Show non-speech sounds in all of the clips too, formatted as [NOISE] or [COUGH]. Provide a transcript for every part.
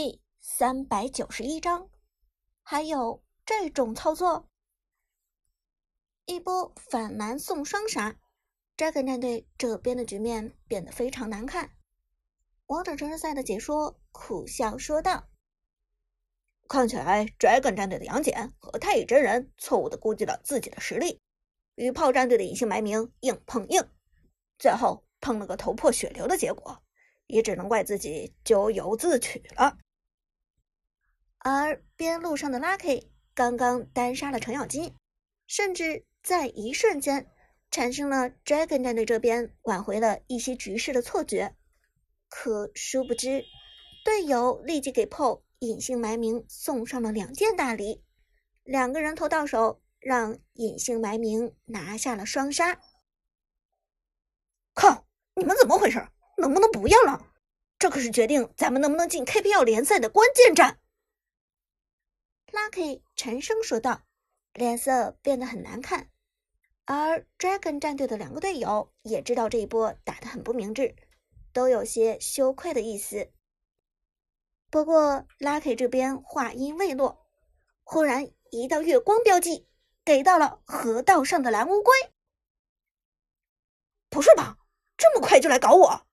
第三百九十一章，还有这种操作？一波反瞒送双杀，Dragon 战队这边的局面变得非常难看。王者城市赛的解说苦笑说道：“看起来 Dragon 战队的杨戬和太乙真人错误的估计了自己的实力，与炮战队的隐姓埋名硬碰硬，最后碰了个头破血流的结果。”也只能怪自己咎由自取了。而边路上的 Lucky 刚刚单杀了程咬金，甚至在一瞬间产生了 Dragon 战队这边挽回了一些局势的错觉。可殊不知，队友立即给 PO 隐姓埋名送上了两件大礼，两个人头到手，让隐姓埋名拿下了双杀。靠！你们怎么回事？能不能不要了？这可是决定咱们能不能进 KPL 联赛的关键战。Lucky 沉声说道，脸色变得很难看。而 Dragon 战队的两个队友也知道这一波打得很不明智，都有些羞愧的意思。不过 Lucky 这边话音未落，忽然一道月光标记给到了河道上的蓝乌龟。不是吧？这么快就来搞我？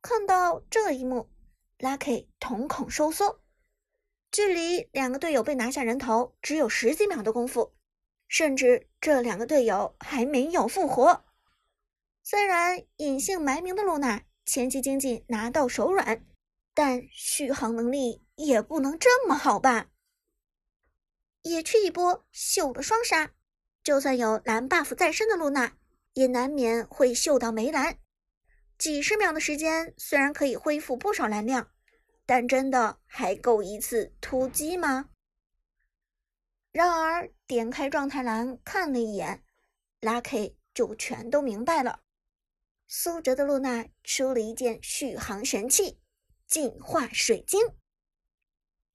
看到这一幕，Lucky 瞳孔收缩。距离两个队友被拿下人头只有十几秒的功夫，甚至这两个队友还没有复活。虽然隐姓埋名的露娜前期经济拿到手软，但续航能力也不能这么好吧？野区一波秀的双杀，就算有蓝 buff 在身的露娜，也难免会秀到没蓝。几十秒的时间虽然可以恢复不少蓝量，但真的还够一次突击吗？然而点开状态栏看了一眼，Lucky 就全都明白了。苏哲的露娜出了一件续航神器——进化水晶。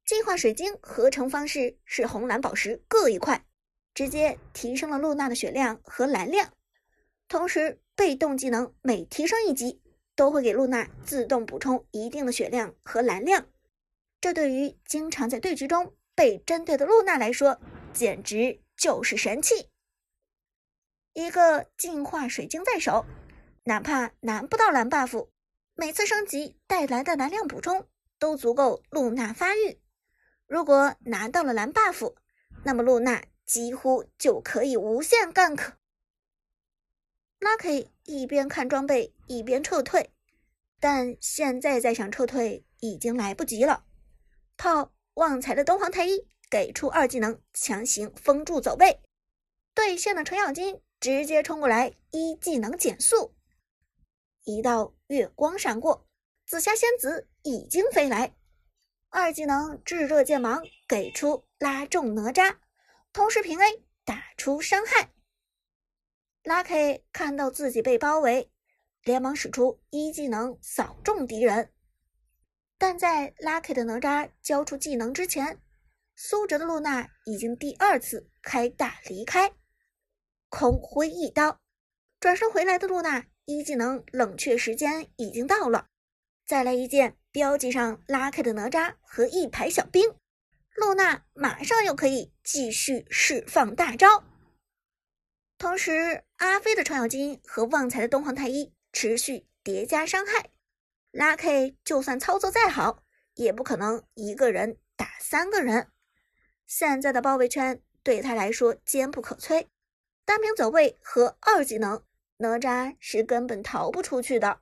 进化水晶合成方式是红蓝宝石各一块，直接提升了露娜的血量和蓝量，同时。被动技能每提升一级，都会给露娜自动补充一定的血量和蓝量。这对于经常在对局中被针对的露娜来说，简直就是神器。一个净化水晶在手，哪怕拿不到蓝 buff，每次升级带来的蓝量补充都足够露娜发育。如果拿到了蓝 buff，那么露娜几乎就可以无限 gank。Lucky 一边看装备一边撤退，但现在再想撤退已经来不及了。炮旺财的东皇太一给出二技能强行封住走位，对线的程咬金直接冲过来一技能减速，一道月光闪过，紫霞仙子已经飞来，二技能炙热剑芒给出拉中哪吒，同时平 A 打出伤害。Lucky 看到自己被包围，连忙使出一技能扫中敌人。但在 Lucky 的哪吒交出技能之前，苏哲的露娜已经第二次开大离开，空挥一刀，转身回来的露娜一技能冷却时间已经到了，再来一剑标记上 Lucky 的哪吒和一排小兵，露娜马上又可以继续释放大招。同时，阿飞的程咬金和旺财的东皇太一持续叠加伤害，Lucky 就算操作再好，也不可能一个人打三个人。现在的包围圈对他来说坚不可摧，单凭走位和二技能，哪吒是根本逃不出去的。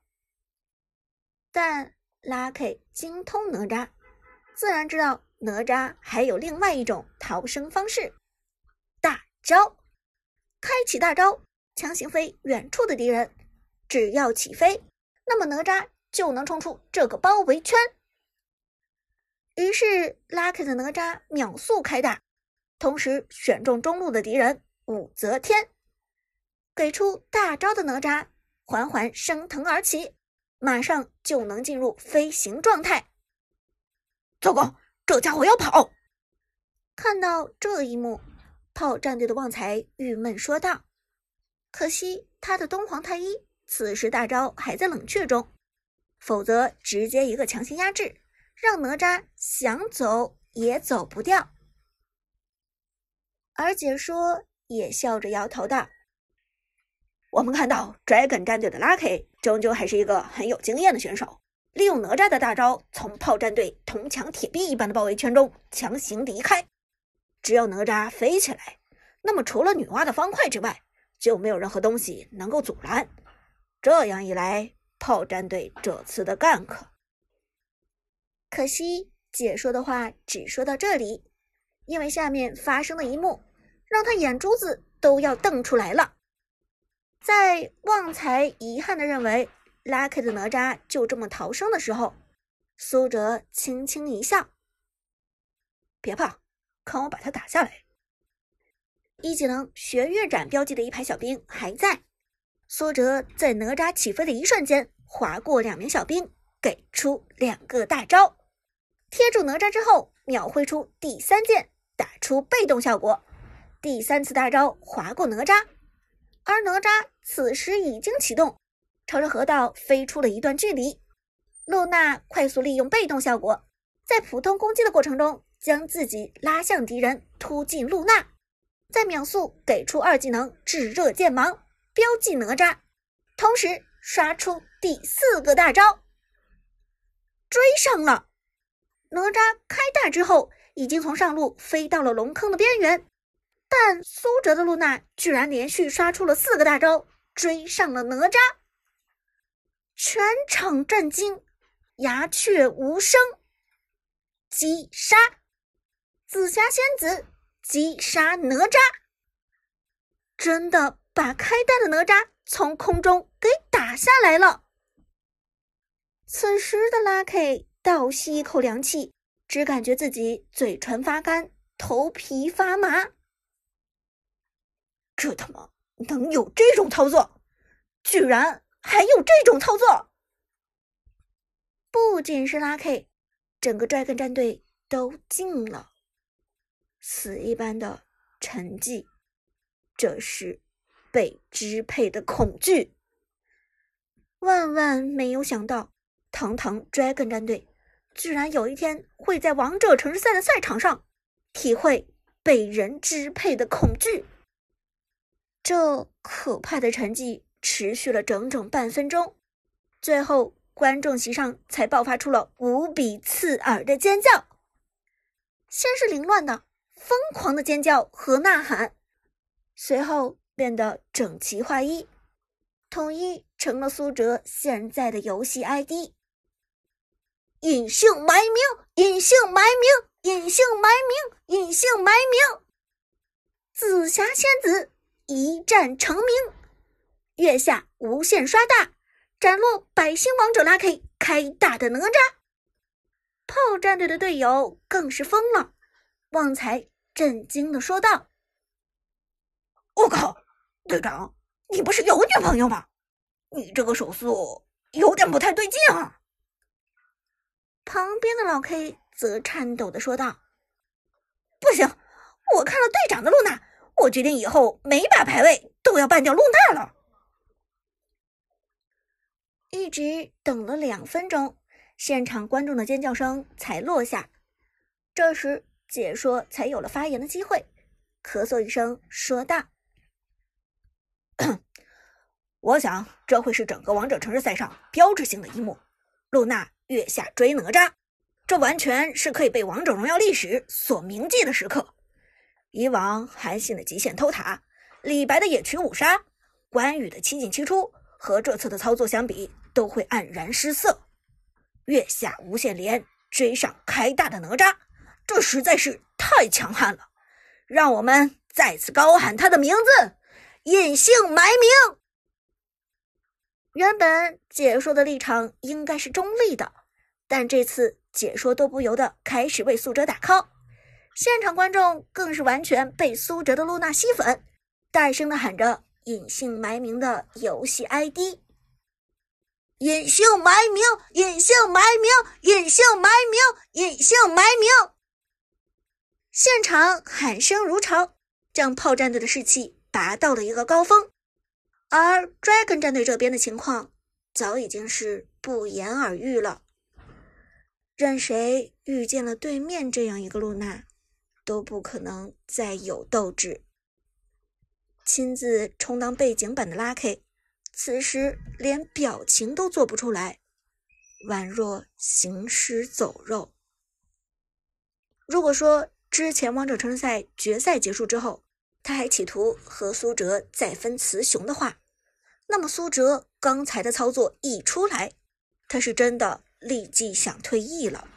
但 Lucky 精通哪吒，自然知道哪吒还有另外一种逃生方式——大招。开启大招，强行飞远处的敌人。只要起飞，那么哪吒就能冲出这个包围圈。于是，Lucky 的哪吒秒速开大，同时选中中路的敌人武则天，给出大招的哪吒缓缓升腾而起，马上就能进入飞行状态。糟糕，这家伙要跑！看到这一幕。炮战队的旺财郁闷说道：“可惜他的东皇太一此时大招还在冷却中，否则直接一个强行压制，让哪吒想走也走不掉。而解说也笑着摇头道：“我们看到 Dragon 战队的 Lucky 终究还是一个很有经验的选手，利用哪吒的大招，从炮战队铜墙铁壁一般的包围圈中强行离开。只要哪吒飞起来，那么除了女娲的方块之外，就没有任何东西能够阻拦。这样一来，炮战队这次的 gank…… 可惜解说的话只说到这里。”因为下面发生的一幕，让他眼珠子都要瞪出来了。在旺财遗憾的认为 Lucky 的哪吒就这么逃生的时候，苏哲轻轻一笑：“别怕，看我把他打下来。”一技能学月斩标记的一排小兵还在，苏哲在哪吒起飞的一瞬间划过两名小兵，给出两个大招，贴住哪吒之后秒挥出第三剑。打出被动效果，第三次大招划过哪吒，而哪吒此时已经启动，朝着河道飞出了一段距离。露娜快速利用被动效果，在普通攻击的过程中将自己拉向敌人，突进露娜，再秒速给出二技能炙热剑芒，标记哪吒，同时刷出第四个大招，追上了哪吒开大之后。已经从上路飞到了龙坑的边缘，但苏哲的露娜居然连续刷出了四个大招，追上了哪吒，全场震惊，鸦雀无声。击杀紫霞仙子，击杀哪吒，真的把开大的哪吒从空中给打下来了。此时的 Lucky 倒吸一口凉气。只感觉自己嘴唇发干，头皮发麻。这他妈能有这种操作？居然还有这种操作！不仅是拉 K，整个 Dragon 战队都静了，死一般的沉寂。这是被支配的恐惧。万万没有想到，堂堂 Dragon 战队。居然有一天会在王者城市赛的赛场上体会被人支配的恐惧。这可怕的沉寂持续了整整半分钟，最后观众席上才爆发出了无比刺耳的尖叫。先是凌乱的、疯狂的尖叫和呐喊，随后变得整齐划一，统一成了苏哲现在的游戏 ID。隐姓埋名，隐姓埋名，隐姓埋名，隐姓埋名。紫霞仙子一战成名，月下无限刷大，斩落百星王者拉 K 开大的哪吒。炮战队的队友更是疯了，旺财震惊的说道：“我靠，队长，你不是有女朋友吗？你这个手速有点不太对劲啊！”旁边的老 K 则颤抖的说道：“不行，我看了队长的露娜，我决定以后每把排位都要办掉露娜了。”一直等了两分钟，现场观众的尖叫声才落下。这时，解说才有了发言的机会，咳嗽一声说道：“ [CLEARS THROAT] 我想这会是整个王者城市赛上标志性的一幕，露娜。”月下追哪吒，这完全是可以被王者荣耀历史所铭记的时刻。以往韩信的极限偷塔，李白的野区五杀，关羽的七进七出，和这次的操作相比，都会黯然失色。月下无限连追上开大的哪吒，这实在是太强悍了！让我们再次高喊他的名字，隐姓埋名。原本解说的立场应该是中立的，但这次解说都不由得开始为苏哲打 call，现场观众更是完全被苏哲的露娜吸粉，大声的喊着“隐姓埋名”的游戏 ID，“ 隐姓埋名，隐姓埋名，隐姓埋名，隐姓埋名”，现场喊声如潮，将炮战队的士气拔到了一个高峰。而 Dragon 战队这边的情况早已经是不言而喻了。任谁遇见了对面这样一个露娜，都不可能再有斗志。亲自充当背景板的 Lucky 此时连表情都做不出来，宛若行尸走肉。如果说之前王者城市赛决赛结束之后，他还企图和苏哲再分雌雄的话，那么苏哲刚才的操作一出来，他是真的立即想退役了，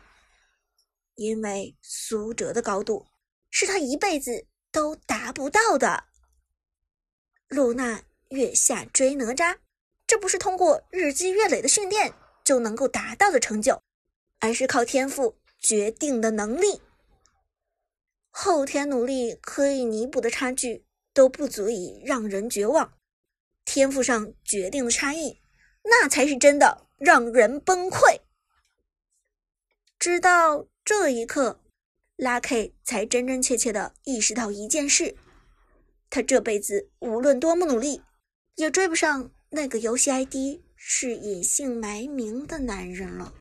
因为苏哲的高度是他一辈子都达不到的。露娜月下追哪吒，这不是通过日积月累的训练就能够达到的成就，而是靠天赋决定的能力。后天努力可以弥补的差距都不足以让人绝望，天赋上决定的差异，那才是真的让人崩溃。直到这一刻，拉 K 才真真切切的意识到一件事。他这辈子无论多么努力，也追不上那个游戏 ID 是隐姓埋名的男人了。